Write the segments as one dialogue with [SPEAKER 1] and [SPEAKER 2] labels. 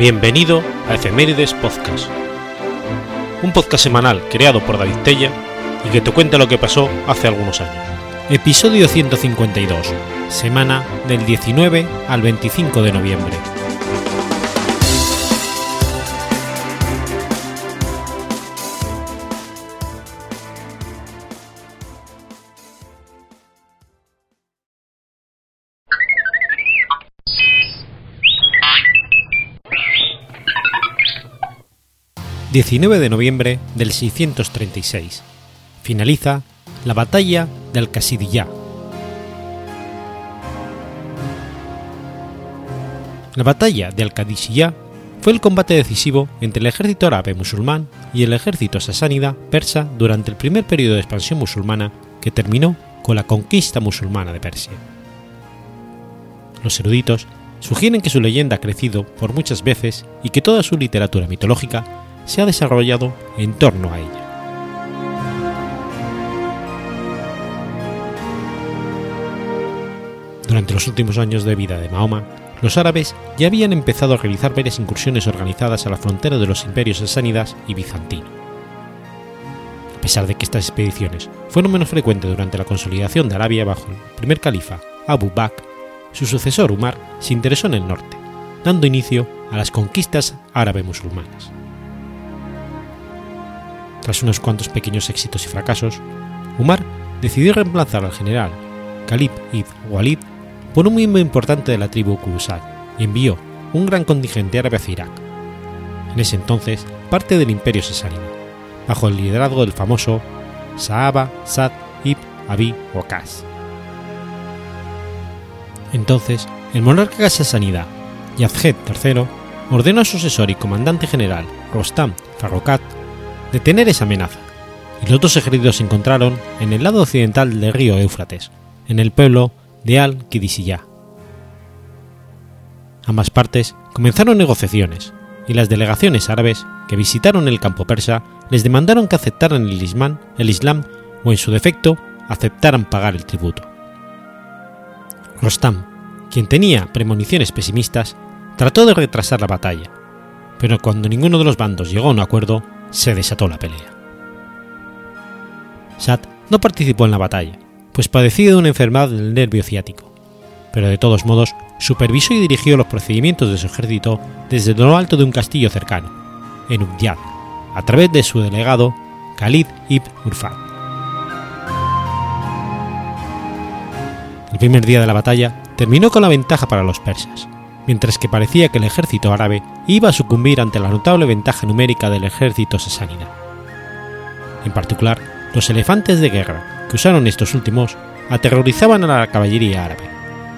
[SPEAKER 1] Bienvenido a Efemérides Podcast, un podcast semanal creado por David Tella y que te cuenta lo que pasó hace algunos años. Episodio 152, semana del 19 al 25 de noviembre. 19 de noviembre del 636. Finaliza la batalla de Al-Qasidiyah. La batalla de Al-Qadisiyah fue el combate decisivo entre el ejército árabe musulmán y el ejército sasánida persa durante el primer periodo de expansión musulmana que terminó con la conquista musulmana de Persia. Los eruditos sugieren que su leyenda ha crecido por muchas veces y que toda su literatura mitológica se ha desarrollado en torno a ella. Durante los últimos años de vida de Mahoma, los árabes ya habían empezado a realizar varias incursiones organizadas a la frontera de los imperios sasánidas y bizantino. A pesar de que estas expediciones fueron menos frecuentes durante la consolidación de Arabia bajo el primer califa Abu Bakr, su sucesor Umar se interesó en el norte, dando inicio a las conquistas árabe-musulmanas. Tras unos cuantos pequeños éxitos y fracasos, Umar decidió reemplazar al general Khalid ibn Walid por un miembro importante de la tribu Kurusal y envió un gran contingente árabe hacia Irak, en ese entonces parte del imperio sasánida, bajo el liderazgo del famoso Sahaba Sad ibn Abi Waqas. Entonces, el monarca sasánida, Yazhed III, ordenó a su asesor y comandante general, Rostam Farrokat, detener esa amenaza, y los dos ejércitos se encontraron en el lado occidental del río Éufrates, en el pueblo de Al-Qidisiyah. Ambas partes comenzaron negociaciones, y las delegaciones árabes que visitaron el campo persa les demandaron que aceptaran el Islam, el Islam o en su defecto aceptaran pagar el tributo. Rostam, quien tenía premoniciones pesimistas, trató de retrasar la batalla, pero cuando ninguno de los bandos llegó a un acuerdo, se desató la pelea. Sad no participó en la batalla, pues padecía de una enfermedad del nervio ciático, pero de todos modos supervisó y dirigió los procedimientos de su ejército desde lo alto de un castillo cercano, en Ubyad, a través de su delegado Khalid ibn Urfat. El primer día de la batalla terminó con la ventaja para los persas, mientras que parecía que el ejército árabe iba a sucumbir ante la notable ventaja numérica del ejército sasánida. En particular, los elefantes de guerra que usaron estos últimos aterrorizaban a la caballería árabe,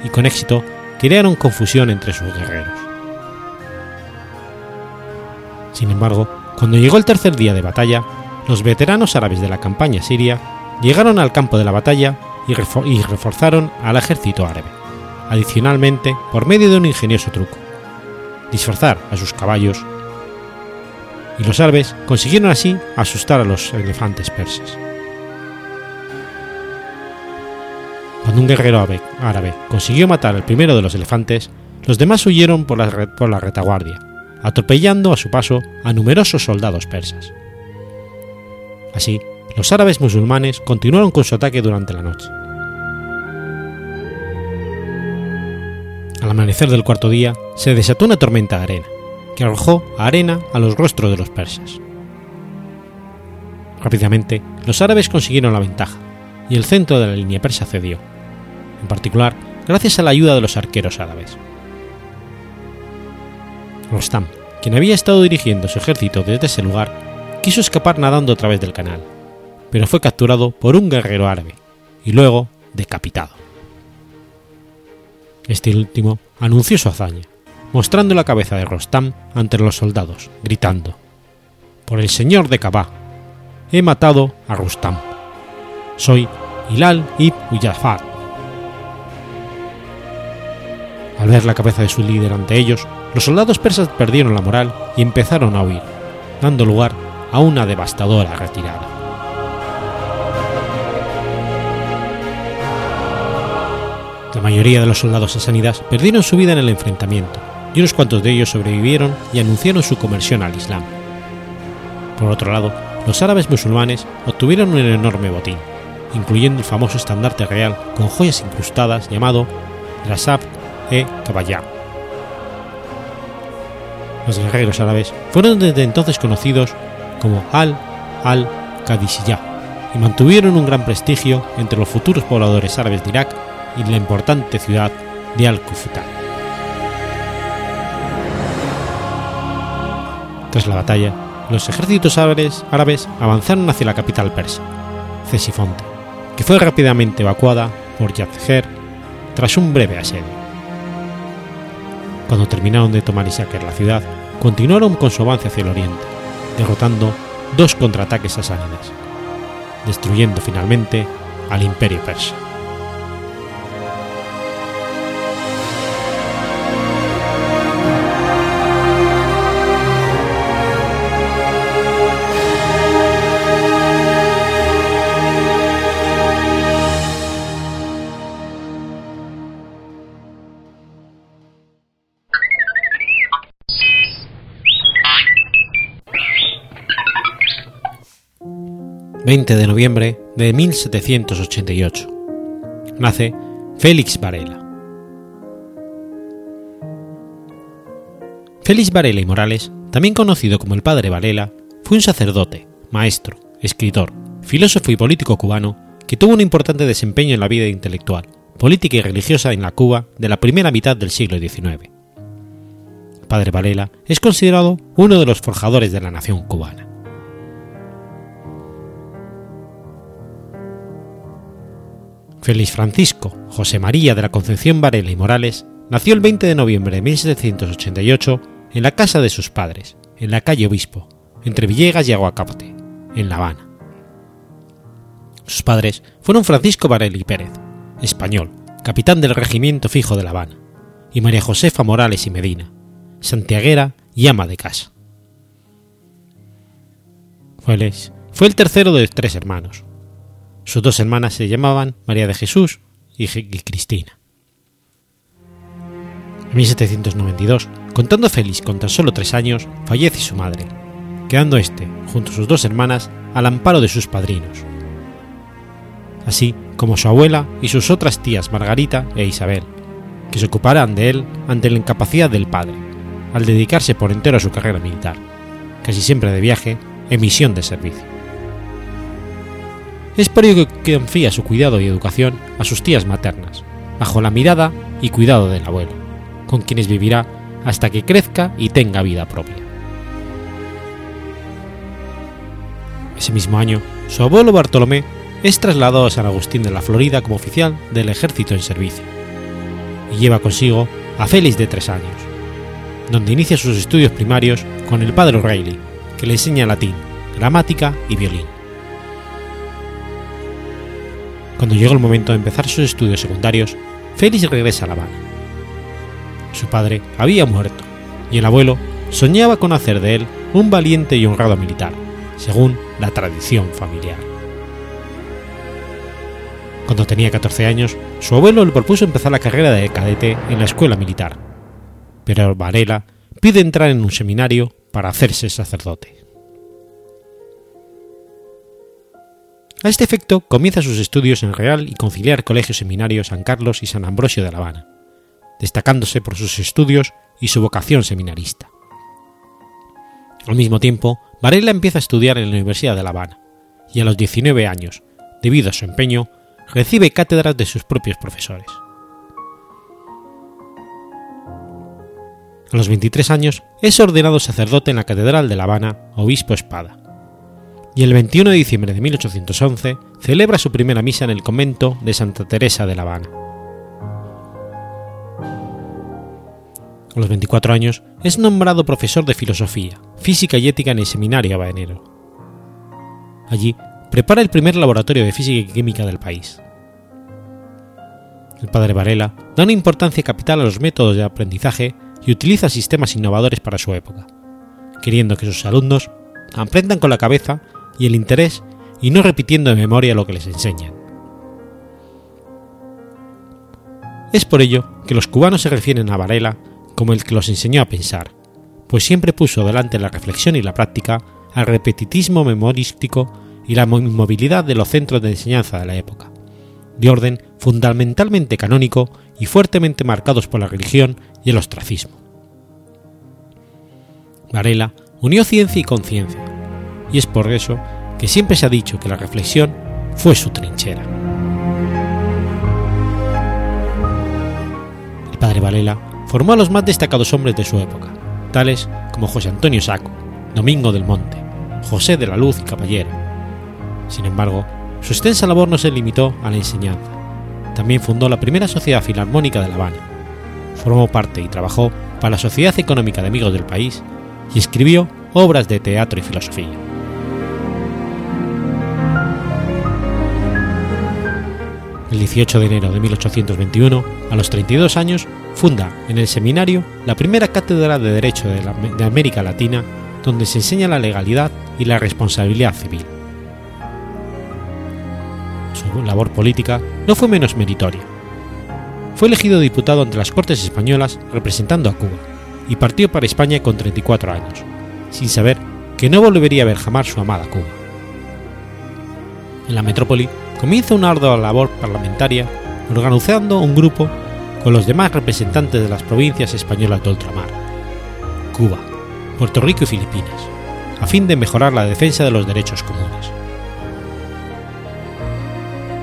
[SPEAKER 1] y con éxito crearon confusión entre sus guerreros. Sin embargo, cuando llegó el tercer día de batalla, los veteranos árabes de la campaña siria llegaron al campo de la batalla y, reforzaron al ejército árabe, adicionalmente por medio de un ingenioso truco, disfrazar a sus caballos, y los árabes consiguieron así asustar a los elefantes persas. Cuando un guerrero árabe consiguió matar al primero de los elefantes, los demás huyeron por la, por la retaguardia, atropellando a su paso a numerosos soldados persas. Así, los árabes musulmanes continuaron con su ataque durante la noche. Al amanecer del cuarto día, se desató una tormenta de arena, que arrojó arena a los rostros de los persas. Rápidamente, los árabes consiguieron la ventaja, y el centro de la línea persa cedió, en particular gracias a la ayuda de los arqueros árabes. Rostam, quien había estado dirigiendo su ejército desde ese lugar, quiso escapar nadando a través del canal, pero fue capturado por un guerrero árabe y luego decapitado. Este último anunció su hazaña, mostrando la cabeza de Rostam ante los soldados, gritando: Por el señor de Kabá, he matado a Rustam. Soy Hilal ibn Uyafat. Al ver la cabeza de su líder ante ellos, los soldados persas perdieron la moral y empezaron a huir, dando lugar a una devastadora retirada. La mayoría de los soldados sasánidas perdieron su vida en el enfrentamiento, y unos cuantos de ellos sobrevivieron y anunciaron su conversión al Islam. Por otro lado, los árabes musulmanes obtuvieron un enorme botín, incluyendo el famoso estandarte real con joyas incrustadas llamado Rasab e Kabayá. Los guerreros árabes fueron desde entonces conocidos como Al al-Qadisiyah y mantuvieron un gran prestigio entre los futuros pobladores árabes de Irak y la importante ciudad de Al-Kufuta. Tras la batalla, los ejércitos árabes, avanzaron hacia la capital persa, Cesifonte, que fue rápidamente evacuada por Yazher tras un breve asedio. Cuando terminaron de tomar y saquear la ciudad, continuaron con su avance hacia el oriente, derrotando dos contraataques sasánidas, destruyendo finalmente al imperio persa. 20 de noviembre de 1788. Nace Félix Varela. Félix Varela y Morales, también conocido como el Padre Varela, fue un sacerdote, maestro, escritor, filósofo y político cubano que tuvo un importante desempeño en la vida intelectual, política y religiosa en la Cuba de la primera mitad del siglo XIX. Padre Varela es considerado uno de los forjadores de la nación cubana. Félix Francisco José María de la Concepción Varela y Morales nació el 20 de noviembre de 1788 en la casa de sus padres, en la calle Obispo, entre Villegas y Aguacate, en La Habana. Sus padres fueron Francisco Varela y Pérez, español, capitán del regimiento fijo de La Habana, y María Josefa Morales y Medina, santiaguera y ama de casa. Félix fue el tercero de tres hermanos, sus dos hermanas se llamaban María de Jesús y, Cristina. En 1792, contando Félix con tan solo tres años, fallece su madre, quedando éste, junto a sus dos hermanas, al amparo de sus padrinos, así como su abuela y sus otras tías Margarita e Isabel, que se ocuparán de él ante la incapacidad del padre, al dedicarse por entero a su carrera militar, casi siempre de viaje en misión de servicio. Es por ello que confía su cuidado y educación a sus tías maternas, bajo la mirada y cuidado del abuelo, con quienes vivirá hasta que crezca y tenga vida propia. Ese mismo año, su abuelo Bartolomé es trasladado a San Agustín de la Florida como oficial del ejército en servicio, y lleva consigo a Félix de tres años, donde inicia sus estudios primarios con el padre O'Reilly, que le enseña latín, gramática y violín. Cuando llegó el momento de empezar sus estudios secundarios, Félix regresa a La Habana. Su padre había muerto y el abuelo soñaba con hacer de él un valiente y honrado militar, según la tradición familiar. Cuando tenía 14 años, su abuelo le propuso empezar la carrera de cadete en la escuela militar, pero Varela pide entrar en un seminario para hacerse sacerdote. A este efecto comienza sus estudios en Real y Conciliar Colegio Seminario San Carlos y San Ambrosio de La Habana, destacándose por sus estudios y su vocación seminarista. Al mismo tiempo, Varela empieza a estudiar en la Universidad de La Habana, y a los 19 años, debido a su empeño, recibe cátedras de sus propios profesores. A los 23 años es ordenado sacerdote en la Catedral de La Habana, obispo espada y el 21 de diciembre de 1811 celebra su primera misa en el convento de Santa Teresa de La Habana. A los 24 años es nombrado profesor de filosofía, física y ética en el seminario habanero. Allí prepara el primer laboratorio de física y química del país. El padre Varela da una importancia capital a los métodos de aprendizaje y utiliza sistemas innovadores para su época, queriendo que sus alumnos aprendan con la cabeza y el interés y no repitiendo de memoria lo que les enseñan. Es por ello que los cubanos se refieren a Varela como el que los enseñó a pensar, pues siempre puso delante la reflexión y la práctica al repetitismo memorístico y la inmovilidad de los centros de enseñanza de la época, de orden fundamentalmente canónico y fuertemente marcados por la religión y el ostracismo. Varela unió ciencia y conciencia, y es por eso que siempre se ha dicho que la reflexión fue su trinchera. El padre Varela formó a los más destacados hombres de su época, tales como José Antonio Saco, Domingo del Monte, José de la Luz y Caballero. Sin embargo, su extensa labor no se limitó a la enseñanza. También fundó la primera Sociedad Filarmónica de La Habana. Formó parte y trabajó para la Sociedad Económica de Amigos del País y escribió obras de teatro y filosofía. El 18 de enero de 1821, a los 32 años, funda en el seminario la primera cátedra de Derecho de, América Latina, donde se enseña la legalidad y la responsabilidad civil. Su labor política no fue menos meritoria. Fue elegido diputado ante las Cortes Españolas representando a Cuba y partió para España con 34 años, sin saber que no volvería a ver jamás su amada Cuba. En la metrópoli comienza una ardua labor parlamentaria organizando un grupo con los demás representantes de las provincias españolas de ultramar, Cuba, Puerto Rico y Filipinas, a fin de mejorar la defensa de los derechos comunes.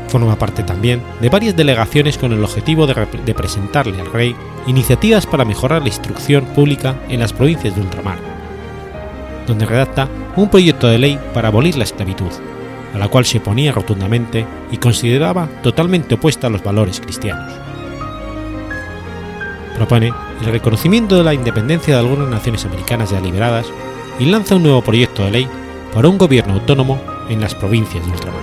[SPEAKER 1] Forma parte también de varias delegaciones con el objetivo de, de, presentarle al rey iniciativas para mejorar la instrucción pública en las provincias de ultramar, donde redacta un proyecto de ley para abolir la esclavitud, a la cual se oponía rotundamente y consideraba totalmente opuesta a los valores cristianos. Propone el reconocimiento de la independencia de algunas naciones americanas ya liberadas y lanza un nuevo proyecto de ley para un gobierno autónomo en las provincias de ultramar.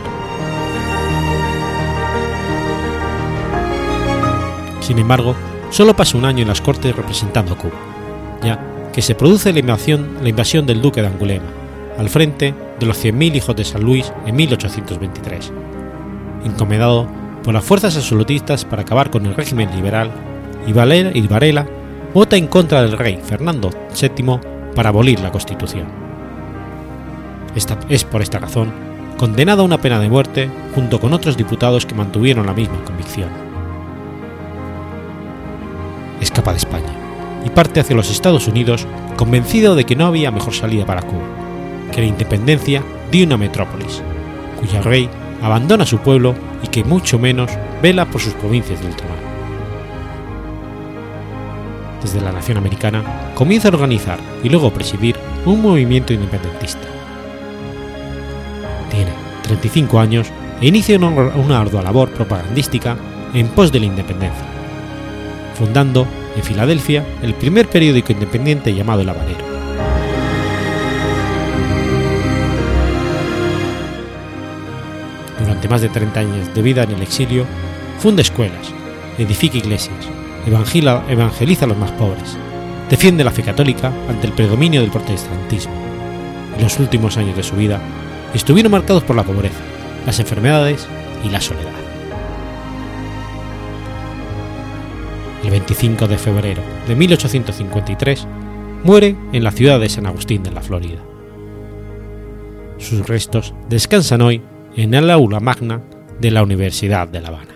[SPEAKER 1] Sin embargo, solo pasa un año en las Cortes representando a Cuba, ya que se produce la invasión, la invasión del duque de Angulema, al frente de los 100.000 hijos de San Luis en 1823, encomendado por las fuerzas absolutistas para acabar con el régimen liberal, y, Varela vota en contra del rey Fernando VII para abolir la Constitución. Esta, es por esta razón condenado a una pena de muerte junto con otros diputados que mantuvieron la misma convicción. Escapa de España y parte hacia los Estados Unidos convencido de que no había mejor salida para Cuba que la independencia de una metrópolis, cuya rey abandona su pueblo y que mucho menos vela por sus provincias de ultramar. Desde la nación americana comienza a organizar y luego presidir un movimiento independentista. Tiene 35 años e inicia una, una ardua labor propagandística en pos de la independencia, fundando en Filadelfia el primer periódico independiente llamado El Habanero. Más de 30 años de vida en el exilio, funda escuelas, edifica iglesias, evangeliza, evangeliza a los más pobres, defiende la fe católica ante el predominio del protestantismo. En los últimos años de su vida estuvieron marcados por la pobreza, las enfermedades y la soledad. El 25 de febrero de 1853 muere en la ciudad de San Agustín de la Florida. Sus restos descansan hoy en el aula magna de la Universidad de La Habana.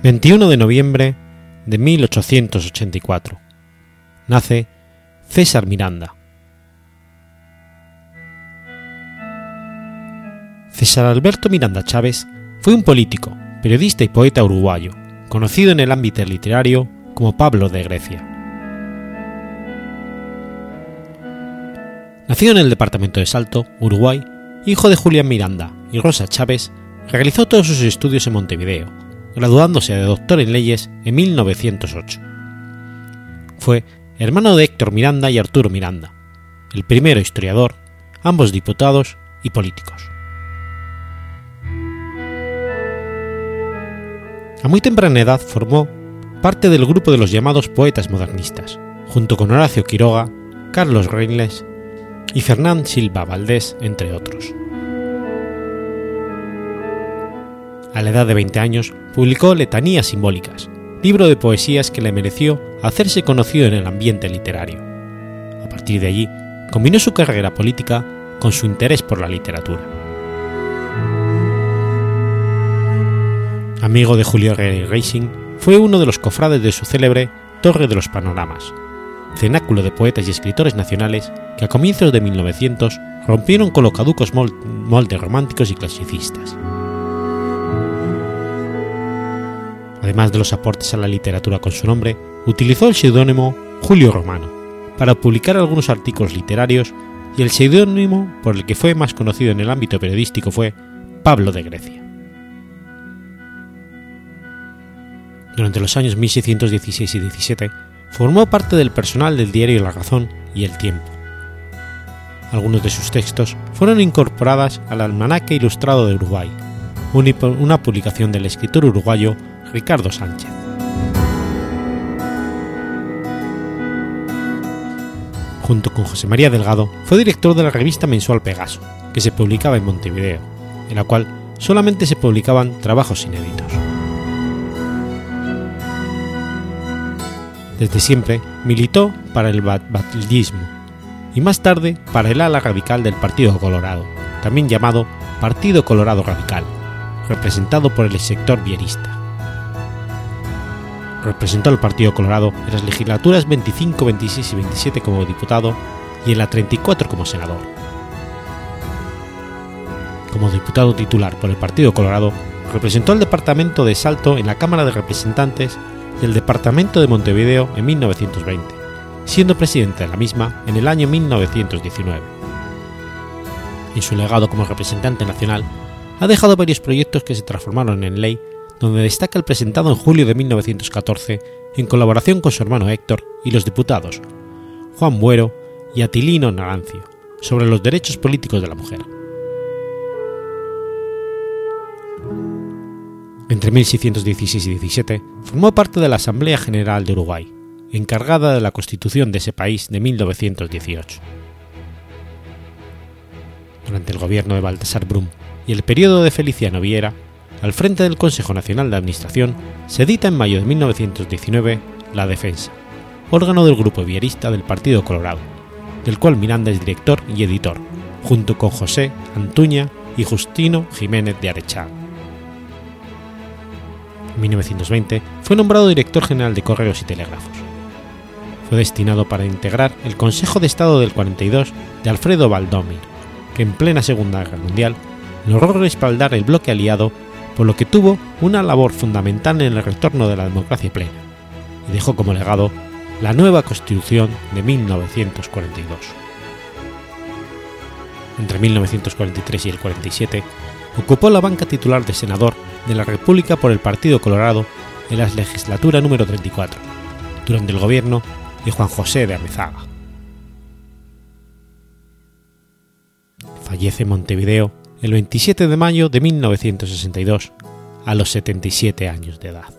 [SPEAKER 1] ...21 de noviembre de 1884... ...nace César Miranda. César Alberto Miranda Chávez fue un político, periodista y poeta uruguayo, conocido en el ámbito literario como Pablo de Grecia. Nacido en el departamento de Salto, Uruguay, hijo de Julián Miranda y Rosa Chávez, realizó todos sus estudios en Montevideo, graduándose de doctor en leyes en 1908. Fue hermano de Héctor Miranda y Arturo Miranda, el primero historiador, ambos diputados y políticos. A muy temprana edad formó parte del grupo de los llamados poetas modernistas, junto con Horacio Quiroga, Carlos Reines y Fernán Silva Valdés, entre otros. A la edad de 20 años publicó Letanías Simbólicas, libro de poesías que le mereció hacerse conocido en el ambiente literario. A partir de allí, combinó su carrera política con su interés por la literatura. Amigo de Julio Herrera Racing, fue uno de los cofrades de su célebre Torre de los Panoramas, cenáculo de poetas y escritores nacionales que a comienzos de 1900 rompieron con los caducos moldes románticos y clasicistas. Además de los aportes a la literatura con su nombre, utilizó el seudónimo Julio Romano para publicar algunos artículos literarios y el seudónimo por el que fue más conocido en el ámbito periodístico fue Pablo de Grecia. Durante los años 1616 y 17 formó parte del personal del diario La Razón y El Tiempo. Algunos de sus textos fueron incorporadas al Almanaque Ilustrado de Uruguay, una publicación del escritor uruguayo Ricardo Sánchez. Junto con José María Delgado, fue director de la revista mensual Pegaso, que se publicaba en Montevideo, en la cual solamente se publicaban trabajos inéditos. Desde siempre militó para el batllismo y más tarde para el ala radical del Partido Colorado, también llamado Partido Colorado Radical, representado por el sector vierista. Representó al Partido Colorado en las legislaturas 25, 26 y 27 como diputado y en la 34 como senador. Como diputado titular por el Partido Colorado, representó al departamento de Salto en la Cámara de Representantes del Departamento de Montevideo en 1920, siendo presidente de la misma en el año 1919. En su legado como representante nacional, ha dejado varios proyectos que se transformaron en ley, donde destaca el presentado en julio de 1914 en colaboración con su hermano Héctor y los diputados Juan Buero y Atilino Narancio sobre los derechos políticos de la mujer. Entre 1616 y 17 formó parte de la Asamblea General de Uruguay, encargada de la constitución de ese país de 1918. Durante el gobierno de Baltasar Brum y el periodo de Feliciano Viera, al frente del Consejo Nacional de Administración, se edita en mayo de 1919 La Defensa, órgano del grupo vierista del Partido Colorado, del cual Miranda es director y editor, junto con José Antuña y Justino Jiménez de Arechaga. En 1920 fue nombrado director general de Correos y Telégrafos. Fue destinado para integrar el Consejo de Estado del 42 de Alfredo Valdomir, que en plena Segunda Guerra Mundial logró respaldar el bloque aliado, por lo que tuvo una labor fundamental en el retorno de la democracia plena, y dejó como legado la nueva Constitución de 1942. Entre 1943 y el 47 ocupó la banca titular de senador de la República por el Partido Colorado en la legislatura número 34, durante el gobierno de Juan José de Amezaga. Fallece Montevideo el 27 de mayo de 1962, a los 77 años de edad.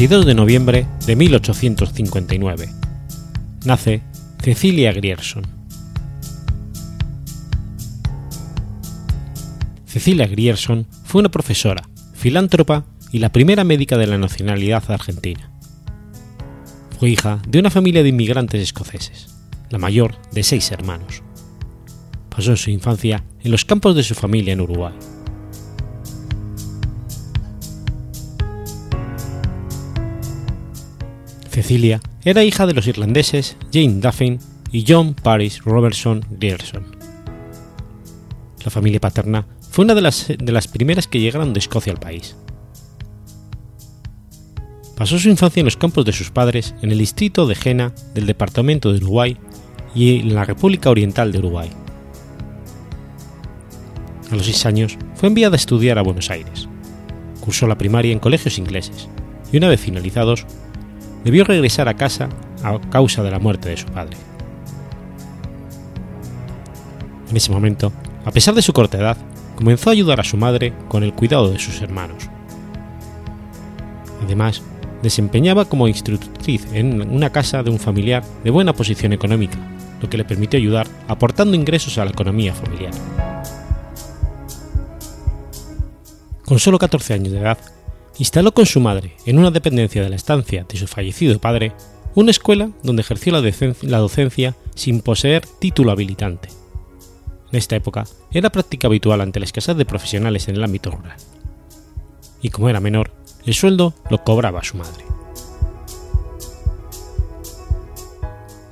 [SPEAKER 1] 22 de noviembre de 1859. Nace Cecilia Grierson. Cecilia Grierson fue una profesora, filántropa y la primera médica de la nacionalidad argentina. Fue hija de una familia de inmigrantes escoceses, la mayor de seis hermanos. Pasó su infancia en los campos de su familia en Uruguay. Cecilia era hija de los irlandeses Jane Duffin y John Paris Robertson Grierson. La familia paterna fue una de las, de las primeras que llegaron de Escocia al país. Pasó su infancia en los campos de sus padres en el distrito de Jena del departamento de Uruguay y en la República Oriental de Uruguay. A los seis años fue enviada a estudiar a Buenos Aires. Cursó la primaria en colegios ingleses y una vez finalizados, debió regresar a casa a causa de la muerte de su padre. En ese momento, a pesar de su corta edad, comenzó a ayudar a su madre con el cuidado de sus hermanos. Además, desempeñaba como instructriz en una casa de un familiar de buena posición económica, lo que le permitió ayudar aportando ingresos a la economía familiar. Con solo 14 años de edad, instaló con su madre, en una dependencia de la estancia de su fallecido padre, una escuela donde ejerció la, docencia sin poseer título habilitante. En esta época era práctica habitual ante la escasez de profesionales en el ámbito rural. Y como era menor, el sueldo lo cobraba su madre.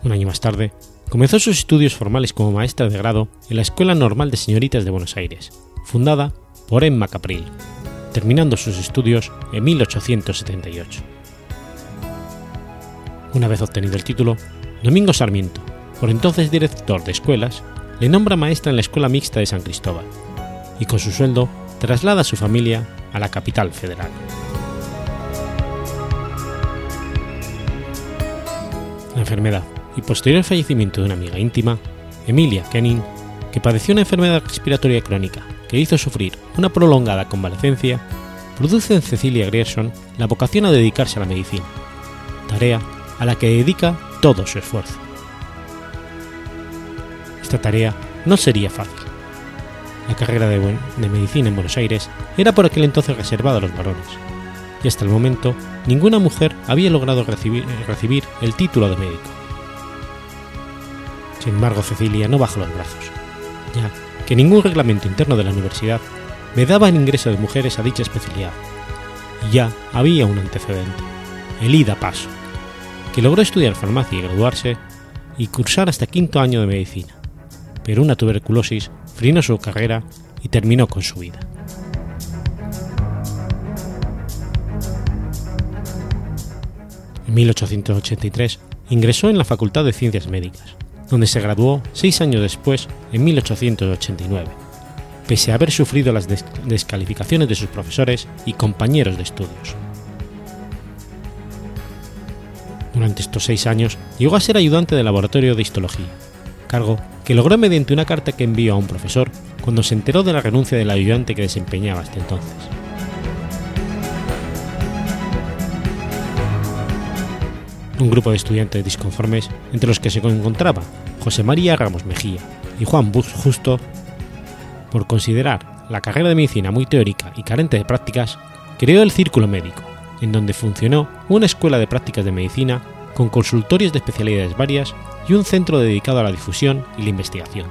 [SPEAKER 1] Un año más tarde, comenzó sus estudios formales como maestra de grado en la Escuela Normal de Señoritas de Buenos Aires, fundada por Emma Capril, terminando sus estudios en 1878. Una vez obtenido el título, Domingo Sarmiento, por entonces director de escuelas, le nombra maestra en la Escuela Mixta de San Cristóbal, y con su sueldo traslada a su familia a la capital federal. La enfermedad y posterior fallecimiento de una amiga íntima, Emilia Kenning, que padeció una enfermedad respiratoria crónica que hizo sufrir una prolongada convalecencia, produce en Cecilia Grierson la vocación a dedicarse a la medicina, tarea a la que dedica todo su esfuerzo. Esta tarea no sería fácil. La carrera de, medicina en Buenos Aires era por aquel entonces reservada a los varones, y hasta el momento ninguna mujer había logrado recibir, recibir el título de médico. Sin embargo, Cecilia no bajó los brazos, ya que ningún reglamento interno de la universidad daba el ingreso de mujeres a dicha especialidad, y ya había un antecedente, el Ida Paso, que logró estudiar farmacia y graduarse y cursar hasta quinto año de medicina, pero una tuberculosis frenó su carrera y terminó con su vida. En 1883 ingresó en la Facultad de Ciencias Médicas, donde se graduó seis años después, en 1889, pese a haber sufrido las descalificaciones de sus profesores y compañeros de estudios. Durante estos seis años llegó a ser ayudante de laboratorio de histología, cargo que logró mediante una carta que envió a un profesor cuando se enteró de la renuncia del ayudante que desempeñaba hasta entonces. Un grupo de estudiantes disconformes, entre los que se encontraba José María Ramos Mejía y Juan Bus Justo, por considerar la carrera de medicina muy teórica y carente de prácticas, creó el Círculo Médico, en donde funcionó una escuela de prácticas de medicina con consultorios de especialidades varias y un centro dedicado a la difusión y la investigación.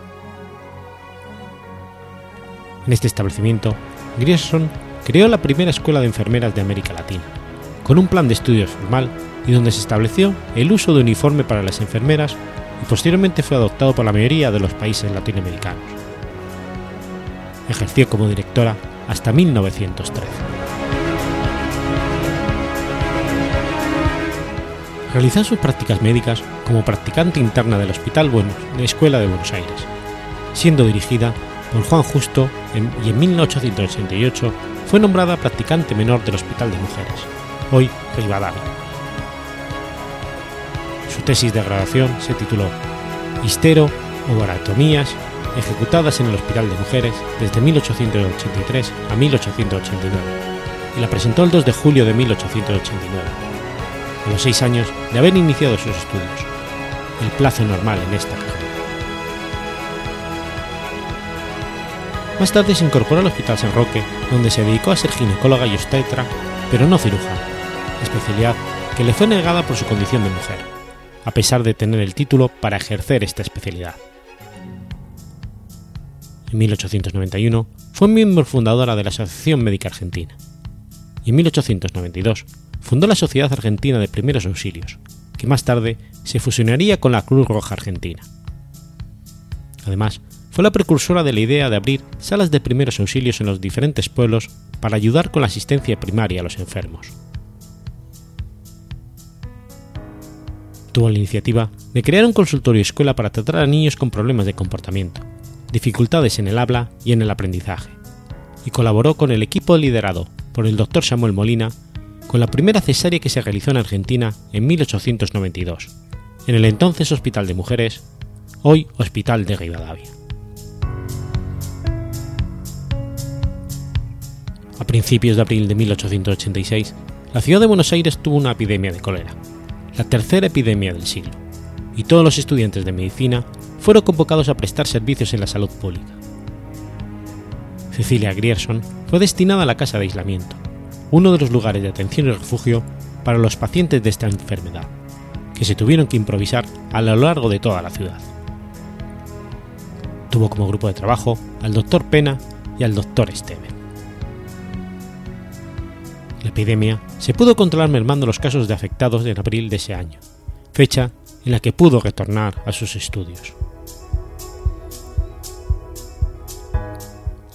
[SPEAKER 1] En este establecimiento, Grierson creó la primera escuela de enfermeras de América Latina, con un plan de estudios formal y donde se estableció el uso de uniforme para las enfermeras y posteriormente fue adoptado por la mayoría de los países latinoamericanos. Ejerció como directora hasta 1913. Realizó sus prácticas médicas como practicante interna del Hospital Buenos de Escuela de Buenos Aires, siendo dirigida por Juan Justo y en 1888 fue nombrada practicante menor del Hospital de Mujeres, hoy Rivadavia. Su tesis de graduación se tituló Histero o baratomías ejecutadas en el Hospital de Mujeres desde 1883 a 1889 y la presentó el 2 de julio de 1889, a los seis años de haber iniciado sus estudios, el plazo normal en esta carrera. Más tarde se incorporó al Hospital San Roque, donde se dedicó a ser ginecóloga y obstetra, pero no cirujana, especialidad que le fue negada por su condición de mujer a pesar de tener el título para ejercer esta especialidad. En 1891 fue miembro fundadora de la Asociación Médica Argentina y en 1892 fundó la Sociedad Argentina de Primeros Auxilios, que más tarde se fusionaría con la Cruz Roja Argentina. Además, fue la precursora de la idea de abrir salas de primeros auxilios en los diferentes pueblos para ayudar con la asistencia primaria a los enfermos. Tuvo la iniciativa de crear un consultorio escuela para tratar a niños con problemas de comportamiento, dificultades en el habla y en el aprendizaje, y colaboró con el equipo liderado por el Dr. Samuel Molina con la primera cesárea que se realizó en Argentina en 1892, en el entonces Hospital de Mujeres, hoy Hospital de Rivadavia. A principios de abril de 1886, la ciudad de Buenos Aires tuvo una epidemia de cólera, la tercera epidemia del siglo, y todos los estudiantes de medicina fueron convocados a prestar servicios en la salud pública. Cecilia Grierson fue destinada a la casa de aislamiento, uno de los lugares de atención y refugio para los pacientes de esta enfermedad, que se tuvieron que improvisar a lo largo de toda la ciudad. Tuvo como grupo de trabajo al doctor Pena y al doctor Esteban. La epidemia se pudo controlar mermando los casos de afectados en abril de ese año, fecha en la que pudo retornar a sus estudios.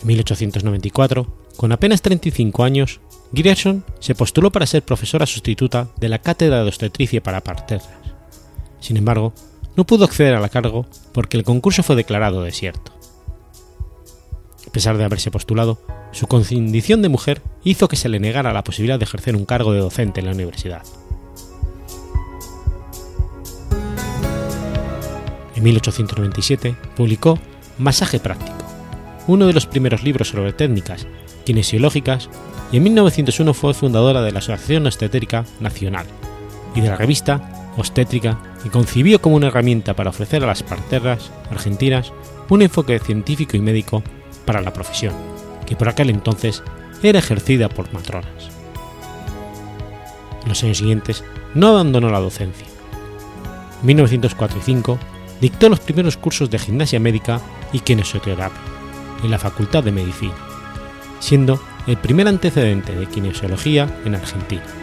[SPEAKER 1] En 1894, con apenas 35 años, Grierson se postuló para ser profesora sustituta de la Cátedra de Obstetricia para Parterras. Sin embargo, no pudo acceder a la cargo porque el concurso fue declarado desierto. A pesar de haberse postulado, su condición de mujer hizo que se le negara la posibilidad de ejercer un cargo de docente en la universidad. En 1897 publicó Masaje Práctico, uno de los primeros libros sobre técnicas kinesiológicas, y en 1901 fue fundadora de la Asociación Obstétrica Nacional y de la revista Obstétrica, que concibió como una herramienta para ofrecer a las parteras argentinas un enfoque científico y médico para la profesión, que por aquel entonces era ejercida por matronas. En los años siguientes no abandonó la docencia. En 1904 y 5 dictó los primeros cursos de gimnasia médica y kinesioterapia en la Facultad de Medicina, siendo el primer antecedente de kinesiología en Argentina.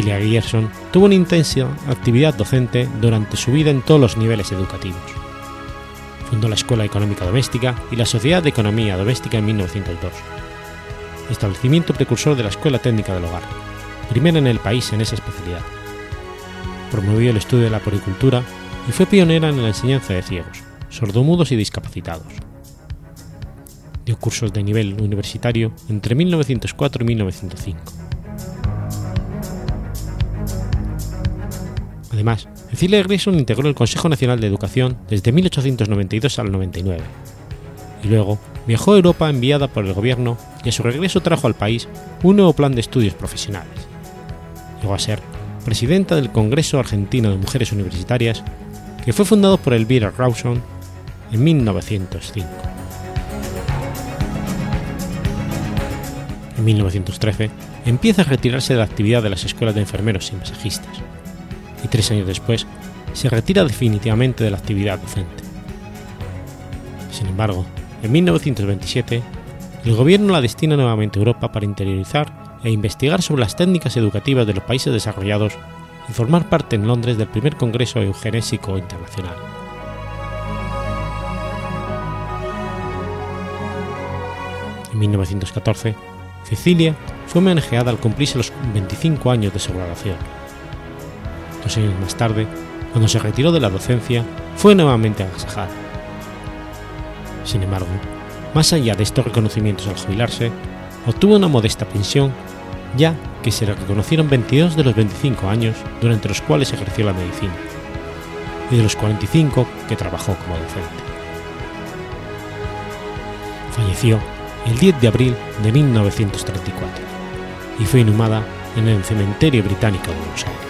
[SPEAKER 1] Cecilia Grierson tuvo una intensa actividad docente durante su vida en todos los niveles educativos. Fundó la Escuela Económica Doméstica y la Sociedad de Economía Doméstica en 1902, establecimiento precursor de la Escuela Técnica del Hogar, primera en el país en esa especialidad. Promovió el estudio de la poricultura y fue pionera en la enseñanza de ciegos, sordomudos y discapacitados. Dio cursos de nivel universitario entre 1904 y 1905. Además, Cecilia Grayson integró el Consejo Nacional de Educación desde 1892 al 99, y luego viajó a Europa enviada por el gobierno y a su regreso trajo al país un nuevo plan de estudios profesionales. Llegó a ser presidenta del Congreso Argentino de Mujeres Universitarias, que fue fundado por Elvira Rawson en 1905. En 1913 empieza a retirarse de la actividad de las escuelas de enfermeros y masajistas, y tres años después se retira definitivamente de la actividad docente. Sin embargo, en 1927, el gobierno la destina nuevamente a Europa para interiorizar e investigar sobre las técnicas educativas de los países desarrollados y formar parte en Londres del primer Congreso Eugenésico Internacional. En 1914, Cecilia fue homenajeada al cumplirse los 25 años de su graduación. Dos años más tarde, cuando se retiró de la docencia, fue nuevamente agasajada. Sin embargo, más allá de estos reconocimientos al jubilarse, obtuvo una modesta pensión, ya que se le reconocieron 22 de los 25 años durante los cuales ejerció la medicina, y de los 45 que trabajó como docente. Falleció el 10 de abril de 1934 y fue inhumada en el cementerio británico de Buenos.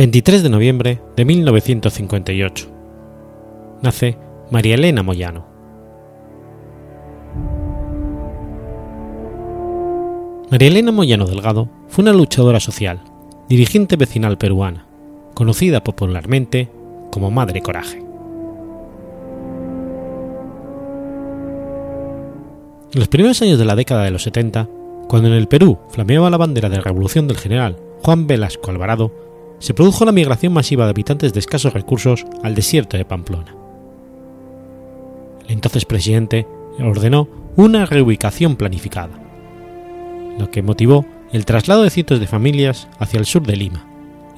[SPEAKER 1] 23 de noviembre de 1958. Nace María Elena Moyano. María Elena Moyano Delgado fue una luchadora social, dirigente vecinal peruana, conocida popularmente como Madre Coraje. En los primeros años de la década de los 70, cuando en el Perú flameaba la bandera de la revolución del general Juan Velasco Alvarado, se produjo la migración masiva de habitantes de escasos recursos al desierto de Pamplona. El entonces presidente ordenó una reubicación planificada, lo que motivó el traslado de cientos de familias hacia el sur de Lima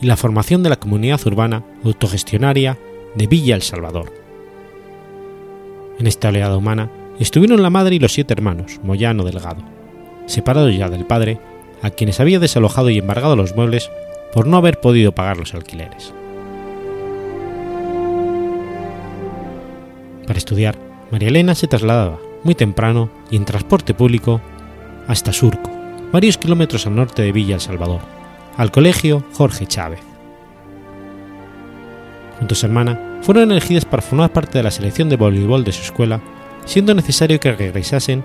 [SPEAKER 1] y la formación de la comunidad urbana autogestionaria de Villa El Salvador. En esta oleada humana estuvieron la madre y los siete hermanos, Moyano Delgado, separados ya del padre, a quienes había desalojado y embargado los muebles por no haber podido pagar los alquileres. Para estudiar, María Elena se trasladaba muy temprano y en transporte público hasta Surco, varios kilómetros al norte de Villa El Salvador, al colegio Jorge Chávez. Junto a su hermana, fueron elegidas para formar parte de la selección de voleibol de su escuela, siendo necesario que regresasen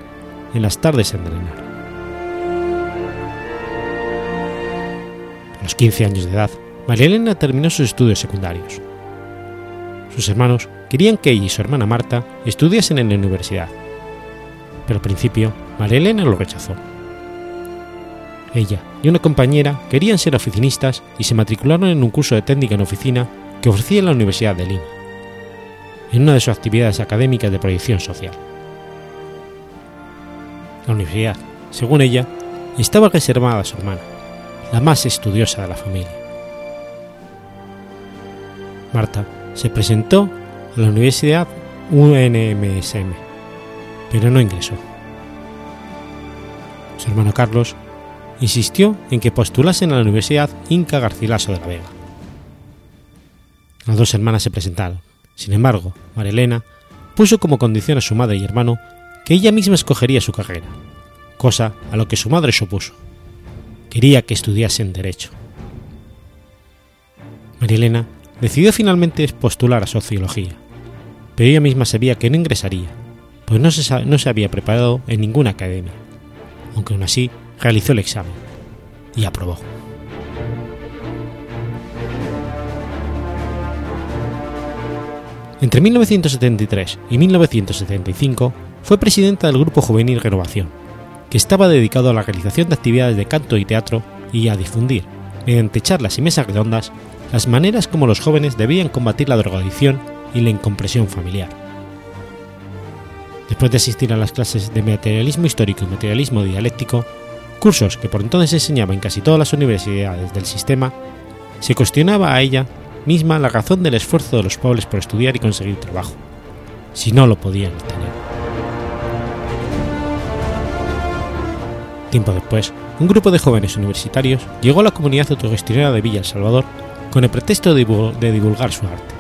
[SPEAKER 1] en las tardes a entrenar. Los 15 años de edad, María Elena terminó sus estudios secundarios. Sus hermanos querían que ella y su hermana Marta estudiasen en la universidad, pero al principio María Elena lo rechazó. Ella y una compañera querían ser oficinistas y se matricularon en un curso de técnica en oficina que ofrecía la Universidad de Lima, en una de sus actividades académicas de proyección social. La universidad, según ella, estaba reservada a su hermana, la más estudiosa de la familia. Marta se presentó a la Universidad UNMSM, pero no ingresó. Su hermano Carlos insistió en que postulasen a la Universidad Inca Garcilaso de la Vega. Las dos hermanas se presentaron. Sin embargo, María Elena puso como condición a su madre y hermano que ella misma escogería su carrera, cosa a lo que su madre se opuso quería que estudiasen Derecho. María Elena decidió finalmente postular a Sociología, pero ella misma sabía que no ingresaría, pues no se, no se había preparado en ninguna academia, aunque aún así realizó el examen y aprobó. Entre 1973 y 1975 fue presidenta del Grupo Juvenil Renovación, que estaba dedicado a la realización de actividades de canto y teatro y a difundir, mediante charlas y mesas redondas, las maneras como los jóvenes debían combatir la drogadicción y la incompresión familiar. Después de asistir a las clases de materialismo histórico y materialismo dialéctico, cursos que por entonces se enseñaba en casi todas las universidades del sistema, se cuestionaba a ella misma la razón del esfuerzo de los pobres por estudiar y conseguir trabajo, si no lo podían obtener. Tiempo después, un grupo de jóvenes universitarios llegó a la comunidad autogestionada de Villa El Salvador con el pretexto de divulgar su arte.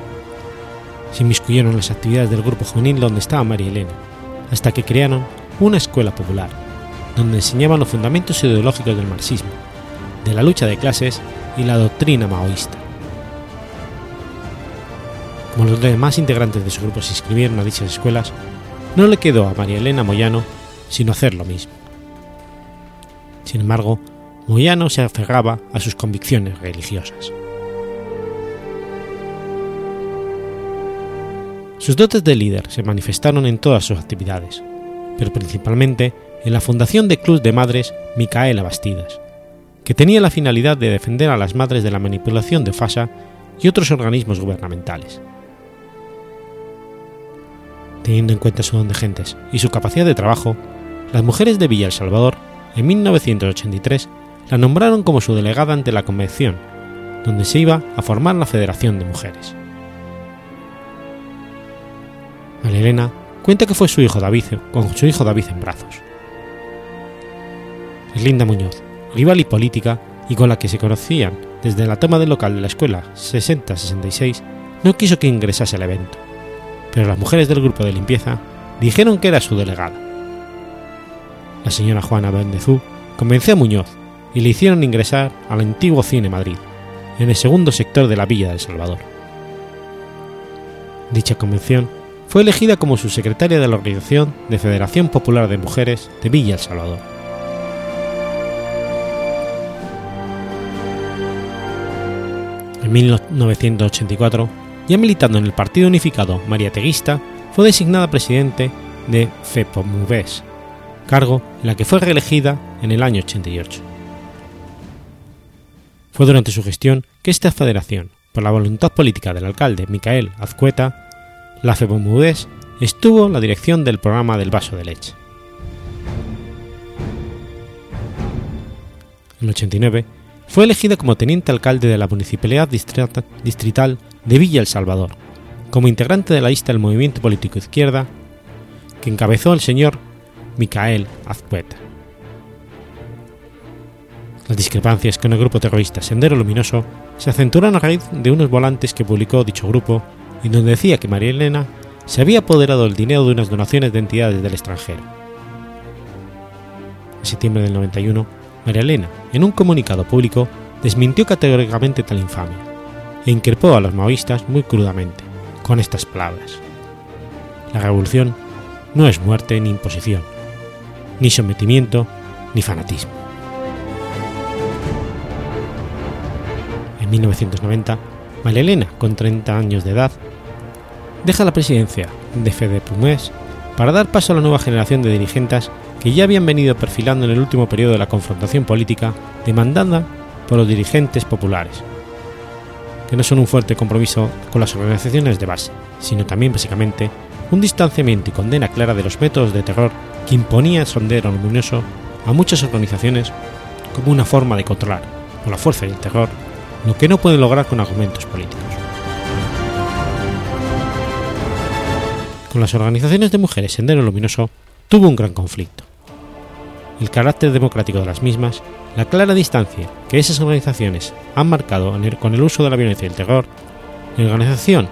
[SPEAKER 1] Se inmiscuyeron en las actividades del grupo juvenil donde estaba María Elena, hasta que crearon una escuela popular, donde enseñaban los fundamentos ideológicos del marxismo, de la lucha de clases y la doctrina maoísta. Como los demás integrantes de su grupo se inscribieron a dichas escuelas, no le quedó a María Elena Moyano sino hacer lo mismo. Sin embargo, Moyano se aferraba a sus convicciones religiosas. Sus dotes de líder se manifestaron en todas sus actividades, pero principalmente en la fundación de Club de Madres Micaela Bastidas, que tenía la finalidad de defender a las madres de la manipulación de FASA y otros organismos gubernamentales. Teniendo en cuenta su don de gentes y su capacidad de trabajo, las mujeres de Villa El Salvador, en 1983, la nombraron como su delegada ante la convención, donde se iba a formar la Federación de Mujeres. María Elena cuenta que fue su hijo David, con su hijo David en brazos. Linda Muñoz, rival y política y con la que se conocían desde la toma del local de la escuela 60-66, no quiso que ingresase al evento, pero las mujeres del grupo de limpieza dijeron que era su delegada. La señora Juana Bendezú convenció a Muñoz y le hicieron ingresar al antiguo Cine Madrid, en el segundo sector de la Villa del Salvador. Dicha convención fue elegida como su secretaria de la organización de Federación Popular de Mujeres de Villa El Salvador. En 1984, ya militando en el Partido Unificado Mariateguista, fue designada presidente de FEPOMUVES, cargo en la que fue reelegida en el año 88. Fue durante su gestión que esta federación, por la voluntad política del alcalde Micael Azcueta, la FEPOMUVES estuvo en la dirección del programa del vaso de leche. En el 89 fue elegida como teniente alcalde de la Municipalidad Distrital de Villa El Salvador, como integrante de la lista del movimiento político izquierda que encabezó el señor Micael Azcueta. Las discrepancias con el grupo terrorista Sendero Luminoso se acentuaron a raíz de unos volantes que publicó dicho grupo y donde decía que María Elena se había apoderado del dinero de unas donaciones de entidades del extranjero. En septiembre del 91, María Elena, en un comunicado público, desmintió categóricamente tal infamia e increpó a los maoístas muy crudamente, con estas palabras. La revolución no es muerte ni imposición, ni sometimiento ni fanatismo. En 1990, María Elena, con 30 años de edad, deja la presidencia de Fede Pumés para dar paso a la nueva generación de dirigentes que ya habían venido perfilando en el último periodo de la confrontación política demandada por los dirigentes populares, que no son un fuerte compromiso con las organizaciones de base, sino también básicamente un distanciamiento y condena clara de los métodos de terror que imponía el sondero luminoso a muchas organizaciones como una forma de controlar, con la fuerza y el terror, lo que no pueden lograr con argumentos políticos. Con las organizaciones de mujeres Sendero Luminoso tuvo un gran conflicto. El carácter democrático de las mismas, la clara distancia que esas organizaciones han marcado con el uso de la violencia y el terror, la organización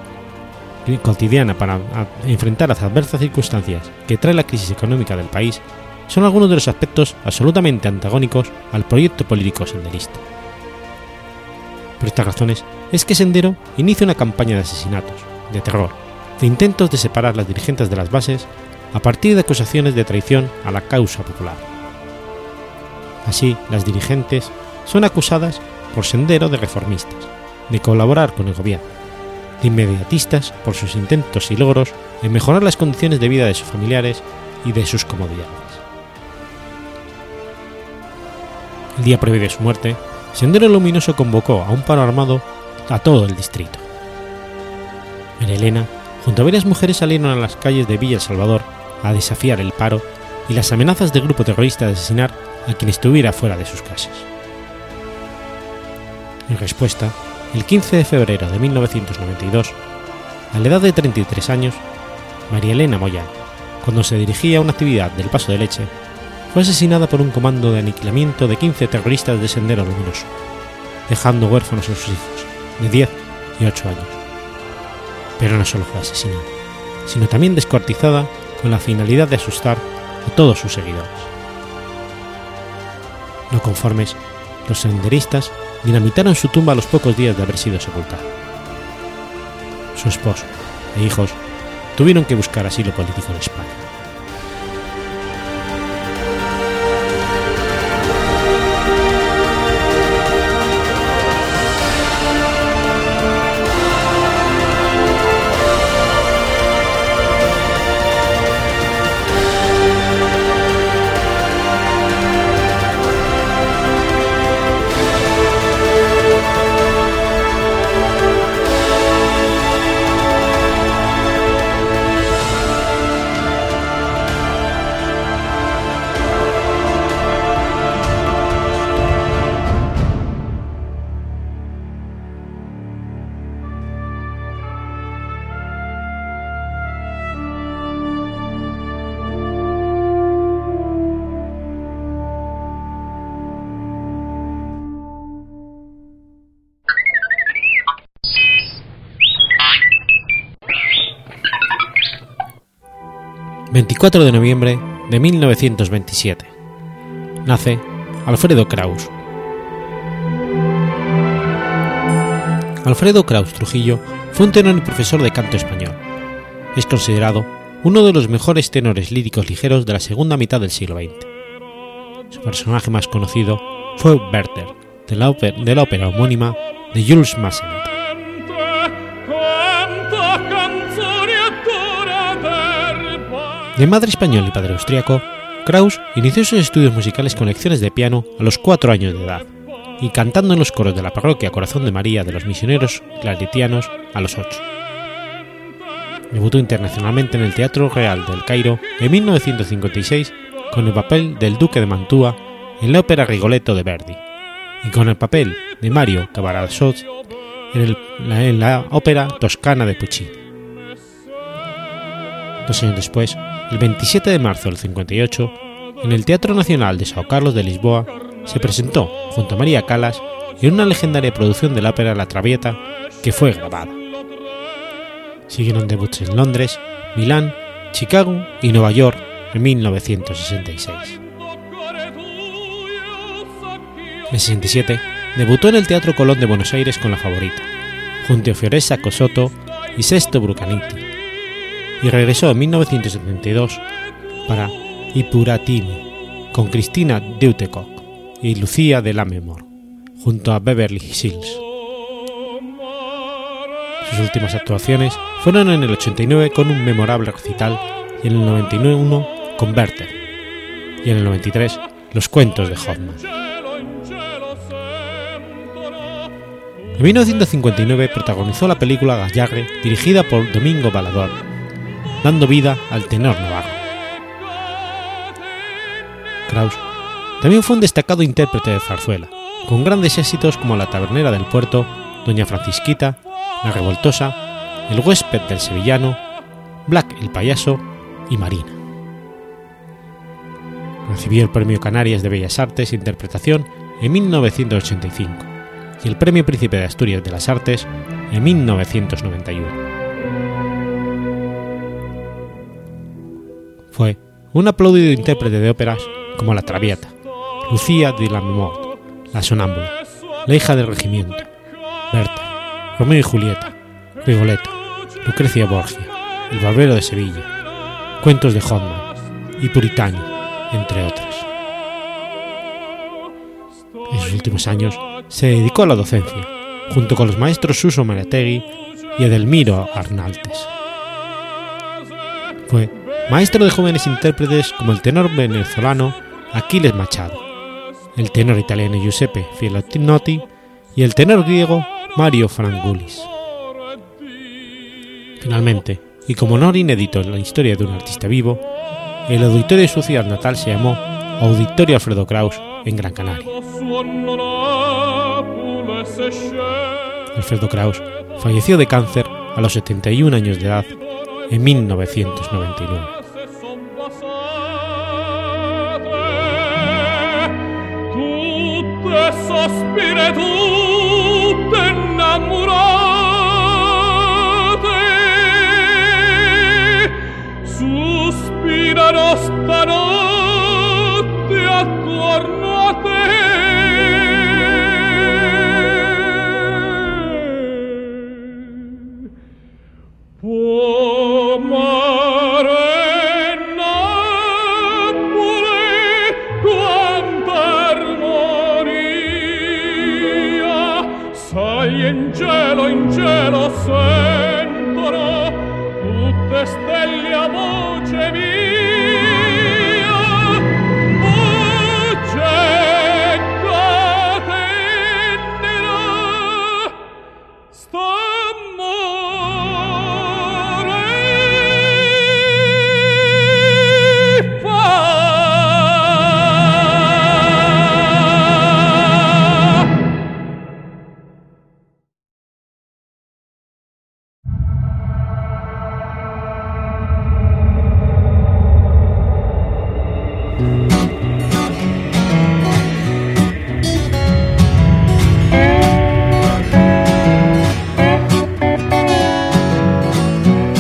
[SPEAKER 1] cotidiana para enfrentar las adversas circunstancias que trae la crisis económica del país, son algunos de los aspectos absolutamente antagónicos al proyecto político senderista. Por estas razones es que Sendero inicia una campaña de asesinatos, de terror, de intentos de separar las dirigentes de las bases a partir de acusaciones de traición a la causa popular. Así, las dirigentes son acusadas por Sendero de reformistas, de colaborar con el gobierno, inmediatistas por sus intentos y logros en mejorar las condiciones de vida de sus familiares y de sus comodidades. El día previo de su muerte, Sendero Luminoso convocó a un paro armado a todo el distrito. María Elena, junto a varias mujeres, salieron a las calles de Villa El Salvador a desafiar el paro y las amenazas del grupo terrorista de asesinar a quien estuviera fuera de sus casas. En respuesta, el 15 de febrero de 1992, a la edad de 33 años, María Elena Moyano, cuando se dirigía a una actividad del paso de leche, fue asesinada por un comando de aniquilamiento de 15 terroristas de Sendero Luminoso, dejando huérfanos a sus hijos, de 10 y 8 años. Pero no solo fue asesinada, sino también descuartizada con la finalidad de asustar a todos sus seguidores. No conformes, los senderistas dinamitaron su tumba a los pocos días de haber sido sepultada. Su esposo e hijos tuvieron que buscar asilo político en España. 24 de noviembre de 1927. Nace Alfredo Kraus. Alfredo Kraus Trujillo fue un tenor y profesor de canto español. Es considerado uno de los mejores tenores líricos ligeros de la segunda mitad del siglo XX. Su personaje más conocido fue Werther, de la, ópera, de la ópera homónima de Jules Massenet. De madre español y padre austriaco, Kraus inició sus estudios musicales con lecciones de piano a los cuatro años de edad y cantando en los coros de la parroquia Corazón de María de los misioneros claretianos a los ocho. Debutó internacionalmente en el Teatro Real del Cairo en 1956 con el papel del Duque de Mantua en la ópera Rigoletto de Verdi y con el papel de Mario la, en la ópera Toscana de Puccini. Dos años después, el 27 de marzo del 58, en el Teatro Nacional de Sao Carlos de Lisboa, se presentó junto a María Callas en una legendaria producción de la ópera La Traviata que fue grabada. Siguieron debuts en Londres, Milán, Chicago y Nueva York en 1966. En 67 debutó en el Teatro Colón de Buenos Aires con La Favorita, junto a Fioressa Cosotto y Sesto Brucaniti, y regresó en 1972 para Ipuratini con Cristina Deutecock y Lucía de la Memor, junto a Beverly Hills. Sus últimas actuaciones fueron en el 89 con un memorable recital y en el 91 con Werther, y en el 93 Los cuentos de Hoffman. En 1959 protagonizó la película Gallagre dirigida por Domingo Balador, dando vida al tenor navarro. Kraus también fue un destacado intérprete de zarzuela, con grandes éxitos como La tabernera del puerto, Doña Francisquita, La revoltosa, El huésped del sevillano, Black el payaso y Marina. Recibió el Premio Canarias de Bellas Artes e Interpretación en 1985 y el Premio Príncipe de Asturias de las Artes en 1991. Fue un aplaudido intérprete de óperas como La Traviata, Lucía de la La Sonámbula, La hija del regimiento, Berta, Romeo y Julieta, Rigoletto, Lucrecia Borgia, El barbero de Sevilla, Cuentos de Hodman y Puritano, entre otras. En sus últimos años se dedicó a la docencia, junto con los maestros Suso Marategui y Edelmiro Arnaltes. Fue maestro de jóvenes intérpretes como el tenor venezolano Aquiles Machado, el tenor italiano Giuseppe Filottinotti y el tenor griego Mario Frangulis. Finalmente, y como honor inédito en la historia de un artista vivo, el auditorio de su ciudad natal se llamó Auditorio Alfredo Kraus en Gran Canaria. Alfredo Kraus falleció de cáncer a los 71 años de edad en 1999.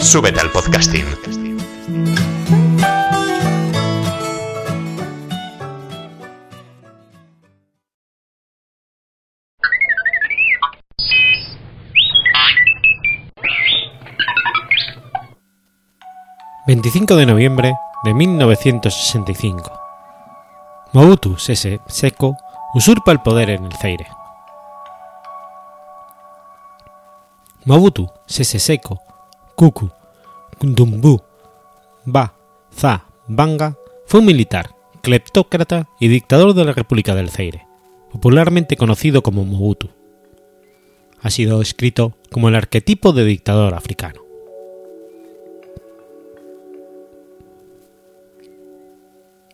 [SPEAKER 2] Súbete al podcasting.
[SPEAKER 1] ...25 de noviembre de 1965... Mobutu Sese Seko usurpa el poder en el Zaire. Mobutu Sese Seko Kuku Ndumbu Ba Za Banga fue un militar, cleptócrata y dictador de la República del Zaire, popularmente conocido como Mobutu. Ha sido escrito como el arquetipo de dictador africano.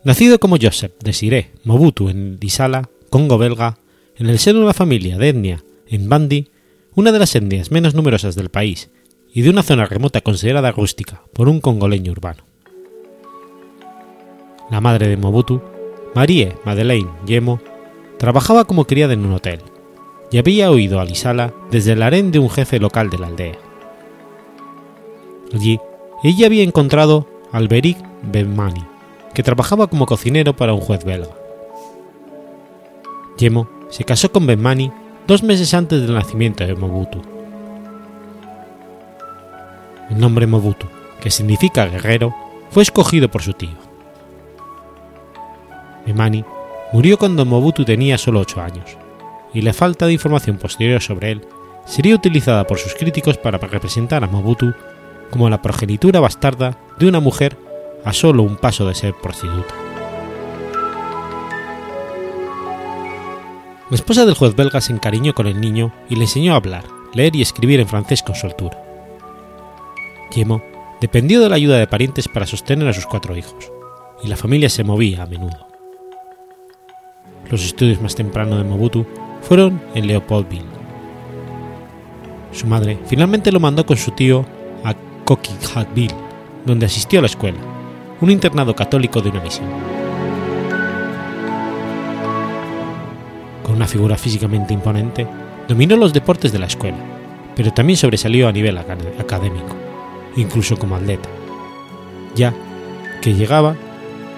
[SPEAKER 1] Nacido como Joseph Desiré Mobutu en Disala, Congo belga, en el seno de una familia de etnia en Bandi, una de las etnias menos numerosas del país y de una zona remota considerada rústica por un congoleño urbano. La madre de Mobutu, Marie Madeleine Yemo, trabajaba como criada en un hotel y había oído a Lisala desde el harén de un jefe local de la aldea. Allí, ella había encontrado a Alberic Benmani, que trabajaba como cocinero para un juez belga. Yemo se casó con Benmani dos meses antes del nacimiento de Mobutu. El nombre Mobutu, que significa guerrero, fue escogido por su tío. Benmani murió cuando Mobutu tenía solo 8 años, y la falta de información posterior sobre él sería utilizada por sus críticos para representar a Mobutu como la progenitura bastarda de una mujer a solo un paso de ser prostituta. La esposa del juez belga se encariñó con el niño y le enseñó a hablar, leer y escribir en francés con soltura. Yemo dependió de la ayuda de parientes para sostener a sus cuatro hijos, y la familia se movía a menudo. Los estudios más tempranos de Mobutu fueron en Leopoldville. Su madre finalmente lo mandó con su tío a Coquilhatville, donde asistió a la escuela, un internado católico de una misión. Con una figura físicamente imponente, dominó los deportes de la escuela, pero también sobresalió a nivel académico, incluso como atleta, ya que llegaba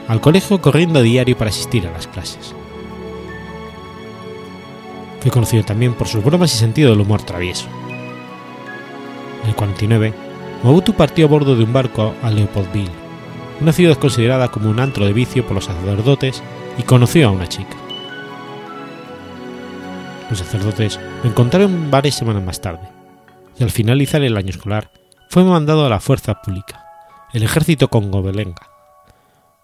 [SPEAKER 1] al colegio corriendo a diario para asistir a las clases. Fue conocido también por sus bromas y sentido del humor travieso. En el 49, Mobutu partió a bordo de un barco a Leopoldville, una ciudad considerada como un antro de vicio por los sacerdotes, y conoció a una chica. Los sacerdotes lo encontraron varias semanas más tarde, y al finalizar el año escolar fue mandado a la fuerza pública, el ejército congo-belenga,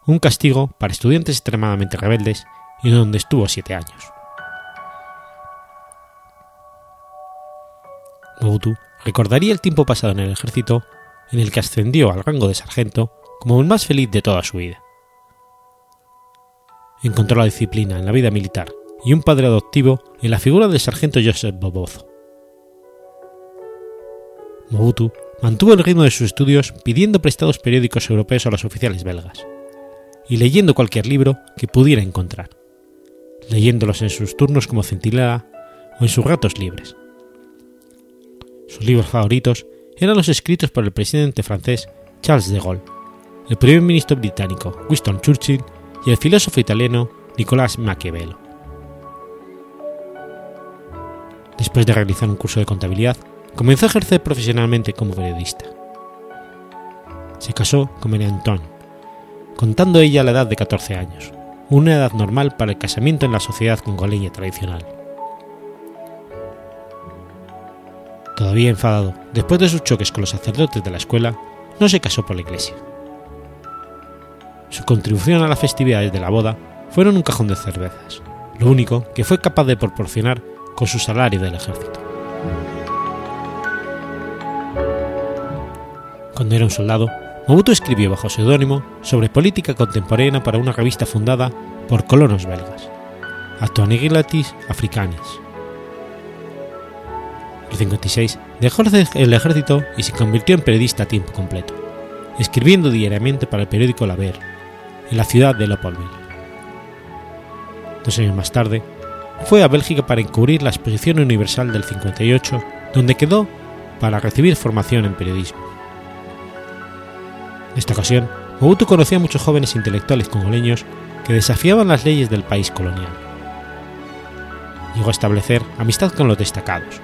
[SPEAKER 1] un castigo para estudiantes extremadamente rebeldes y donde estuvo siete años. Mobutu recordaría el tiempo pasado en el ejército, en el que ascendió al rango de sargento como el más feliz de toda su vida. Encontró la disciplina en la vida militar y un padre adoptivo en la figura del sargento Joseph Bobozo. Mobutu mantuvo el ritmo de sus estudios pidiendo prestados periódicos europeos a los oficiales belgas y leyendo cualquier libro que pudiera encontrar, leyéndolos en sus turnos como centinela o en sus ratos libres. Sus libros favoritos eran los escritos por el presidente francés Charles de Gaulle, el primer ministro británico Winston Churchill y el filósofo italiano Nicolás Maquiavelo. Después de realizar un curso de contabilidad, comenzó a ejercer profesionalmente como periodista. Se casó con María Antoine, contando ella la edad de 14 años, una edad normal para el casamiento en la sociedad congoleña tradicional. Todavía enfadado, después de sus choques con los sacerdotes de la escuela, no se casó por la iglesia. Su contribución a las festividades de la boda fueron un cajón de cervezas, lo único que fue capaz de proporcionar con su salario del ejército. Cuando era un soldado, Mobutu escribió bajo seudónimo sobre política contemporánea para una revista fundada por colonos belgas, Actuanigilatis Africanis. En 56 dejó el ejército y se convirtió en periodista a tiempo completo, escribiendo diariamente para el periódico La Ver, en la ciudad de Leopoldville. Dos años más tarde, fue a Bélgica para encubrir la Exposición Universal del 58, donde quedó para recibir formación en periodismo. En esta ocasión, Mobutu conocía a muchos jóvenes intelectuales congoleños que desafiaban las leyes del país colonial. Llegó a establecer amistad con los destacados.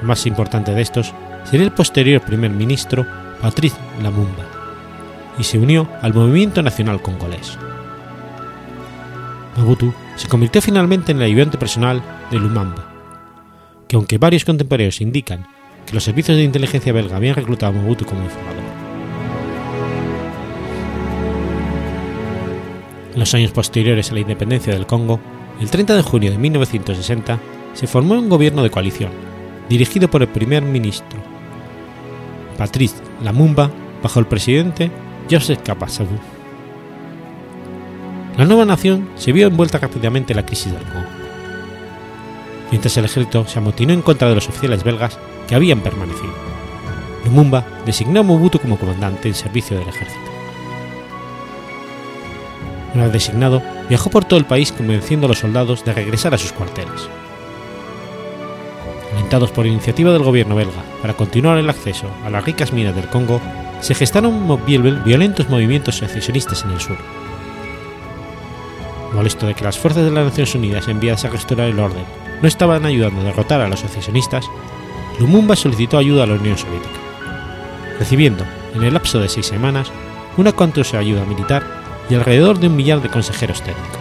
[SPEAKER 1] El más importante de estos sería el posterior primer ministro Patrice Lumumba, y se unió al movimiento nacional congolés. Mobutu se convirtió finalmente en el ayudante personal de Lumumba, que aunque varios contemporáneos indican que los servicios de inteligencia belga habían reclutado a Mobutu como informador. En los años posteriores a la independencia del Congo, el 30 de junio de 1960 se formó un gobierno de coalición, dirigido por el primer ministro Patrice Lumumba bajo el presidente Joseph Kapasavu. La nueva nación se vio envuelta rápidamente en la crisis del Congo. Mientras el ejército se amotinó en contra de los oficiales belgas que habían permanecido, Lumumba designó a Mobutu como comandante en servicio del ejército. Una vez designado, viajó por todo el país convenciendo a los soldados de regresar a sus cuarteles. Alentados por iniciativa del gobierno belga para continuar el acceso a las ricas minas del Congo, se gestaron violentos movimientos secesionistas en el sur. Molesto de que las fuerzas de las Naciones Unidas enviadas a restaurar el orden no estaban ayudando a derrotar a los secesionistas, Lumumba solicitó ayuda a la Unión Soviética, recibiendo, en el lapso de seis semanas, una cuantiosa ayuda militar y alrededor de un millar de consejeros técnicos.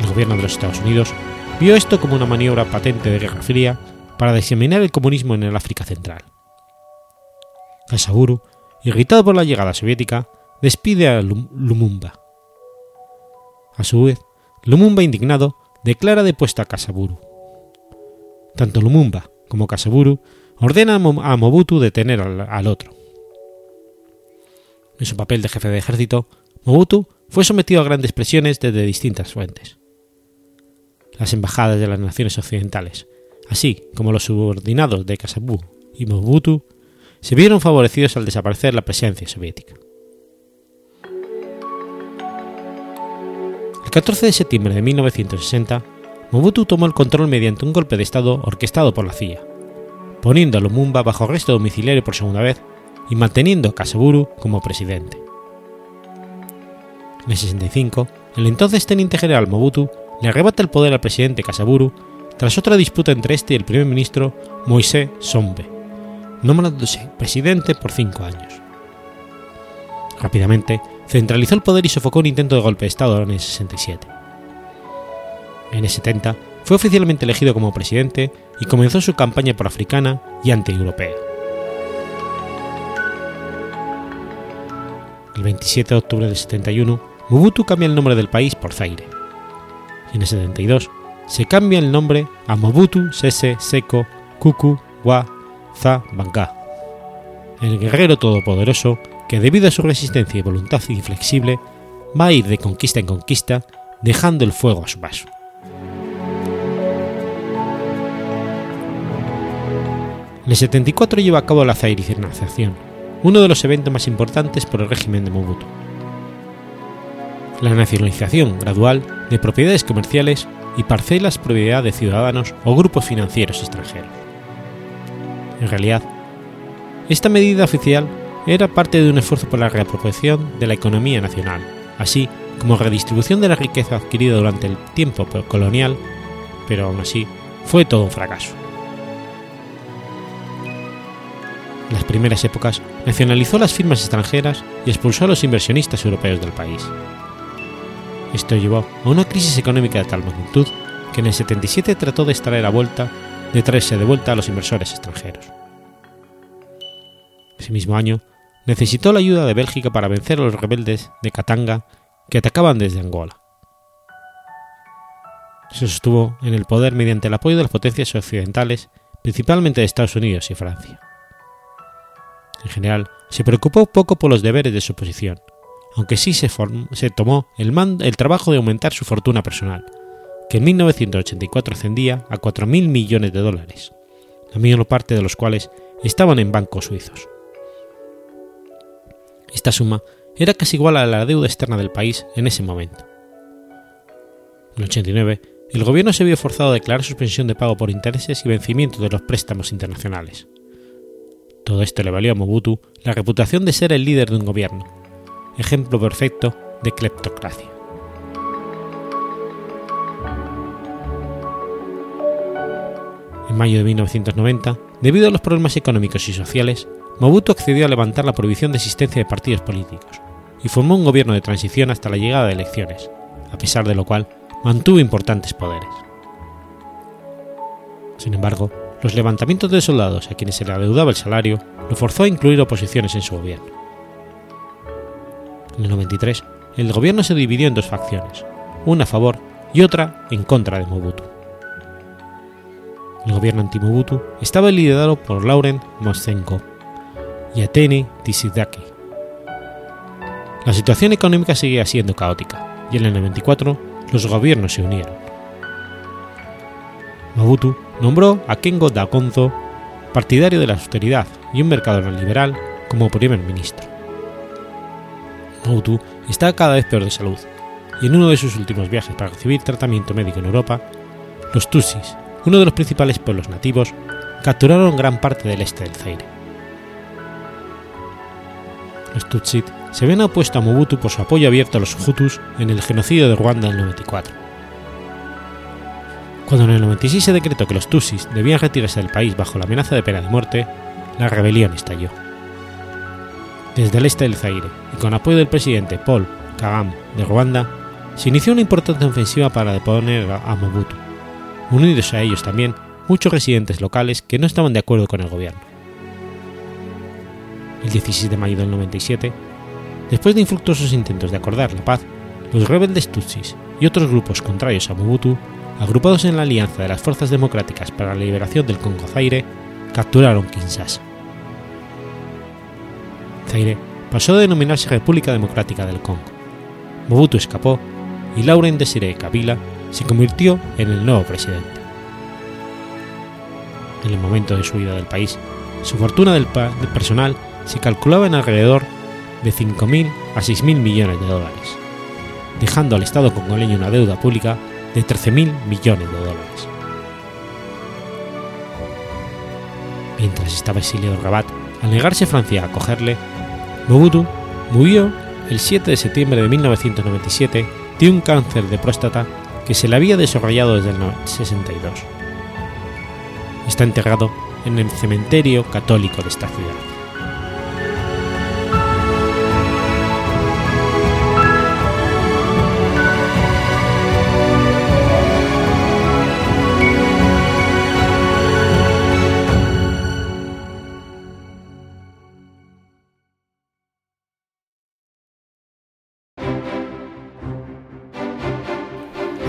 [SPEAKER 1] El gobierno de los Estados Unidos vio esto como una maniobra patente de Guerra Fría para diseminar el comunismo en el África Central. Kasaburu, irritado por la llegada soviética, despide a Lumumba. A su vez, Lumumba, indignado, declara depuesta a Kasaburu. Tanto Lumumba como Kasaburu ordenan a Mobutu detener al, al otro. En su papel de jefe de ejército, Mobutu fue sometido a grandes presiones desde distintas fuentes. Las embajadas de las naciones occidentales, así como los subordinados de Kasaburu y Mobutu, se vieron favorecidos al desaparecer la presencia soviética. El 14 de septiembre de 1960, Mobutu tomó el control mediante un golpe de Estado orquestado por la CIA, poniendo a Lumumba bajo arresto domiciliario por segunda vez y manteniendo a Kasaburu como presidente. En el 65, el entonces teniente general Mobutu le arrebata el poder al presidente Kasaburu tras otra disputa entre este y el primer ministro Moisés Sombe, nombrándose presidente por cinco años. Rápidamente, centralizó el poder y sofocó un intento de golpe de Estado en el 67. En el 70, fue oficialmente elegido como presidente y comenzó su campaña pro-africana y anti-europea. El 27 de octubre del 71, Mobutu cambia el nombre del país por Zaire. En el 72, se cambia el nombre a Mobutu Sese Seko Kuku Wa Za Banga, el guerrero todopoderoso que debido a su resistencia y voluntad inflexible va a ir de conquista en conquista dejando el fuego a su paso. En el 74 lleva a cabo la zairización, uno de los eventos más importantes por el régimen de Mobutu. La nacionalización gradual de propiedades comerciales y parcelas propiedad de ciudadanos o grupos financieros extranjeros. En realidad, esta medida oficial era parte de un esfuerzo por la reapropiación de la economía nacional, así como redistribución de la riqueza adquirida durante el tiempo colonial, pero aún así fue todo un fracaso. En las primeras épocas nacionalizó las firmas extranjeras y expulsó a los inversionistas europeos del país. Esto llevó a una crisis económica de tal magnitud que en el 77 trató de extraer a vuelta, de traerse de vuelta a los inversores extranjeros. Ese mismo año necesitó la ayuda de Bélgica para vencer a los rebeldes de Katanga que atacaban desde Angola. Se sostuvo en el poder mediante el apoyo de las potencias occidentales, principalmente de Estados Unidos y Francia. En general, se preocupó poco por los deberes de su posición, aunque sí se, tomó el, el trabajo de aumentar su fortuna personal, que en 1984 ascendía a 4.000 millones de dólares, la mayor parte de los cuales estaban en bancos suizos. Esta suma era casi igual a la deuda externa del país en ese momento. En el 89, el gobierno se vio forzado a declarar suspensión de pago por intereses y vencimiento de los préstamos internacionales. Todo esto le valió a Mobutu la reputación de ser el líder de un gobierno, ejemplo perfecto de cleptocracia. En mayo de 1990, debido a los problemas económicos y sociales, Mobutu accedió a levantar la prohibición de existencia de partidos políticos y formó un gobierno de transición hasta la llegada de elecciones, a pesar de lo cual mantuvo importantes poderes. Sin embargo, los levantamientos de soldados a quienes se le adeudaba el salario lo forzó a incluir oposiciones en su gobierno. En el 93, el gobierno se dividió en dos facciones, una a favor y otra en contra de Mobutu. El gobierno anti-Mobutu estaba liderado por Laurent Moscenko, y Atene Tisidaki. La situación económica seguía siendo caótica y en el 94 los gobiernos se unieron. Mobutu nombró a Kengo Dakonzo, partidario de la austeridad y un mercado liberal, como primer ministro. Mobutu estaba cada vez peor de salud y en uno de sus últimos viajes para recibir tratamiento médico en Europa, los Tutsis, uno de los principales pueblos nativos, capturaron gran parte del este del Zaire los Tutsit se ven opuesto a Mobutu por su apoyo abierto a los Hutus en el genocidio de Ruanda en el 94. Cuando en el 96 se decretó que los Tutsis debían retirarse del país bajo la amenaza de pena de muerte, la rebelión estalló. Desde el este del Zaire y con apoyo del presidente Paul Kagame de Ruanda, se inició una importante ofensiva para deponer a Mobutu, unidos a ellos también muchos residentes locales que no estaban de acuerdo con el gobierno el 16 de mayo del 97, después de infructuosos intentos de acordar la paz, los rebeldes Tutsis y otros grupos contrarios a Mobutu, agrupados en la Alianza de las Fuerzas Democráticas para la Liberación del Congo Zaire, capturaron Kinshasa. Zaire pasó a denominarse República Democrática del Congo. Mobutu escapó y Laurent Desiré Kabila se convirtió en el nuevo presidente. En el momento de su huida del país, su fortuna del, personal se calculaba en alrededor de 5.000 a 6.000 millones de dólares, dejando al Estado congoleño una deuda pública de 13.000 millones de dólares. Mientras estaba exiliado en Rabat, al negarse Francia a acogerle, Mobutu murió el 7 de septiembre de 1997 de un cáncer de próstata que se le había desarrollado desde el 62. Está enterrado en el cementerio católico de esta ciudad.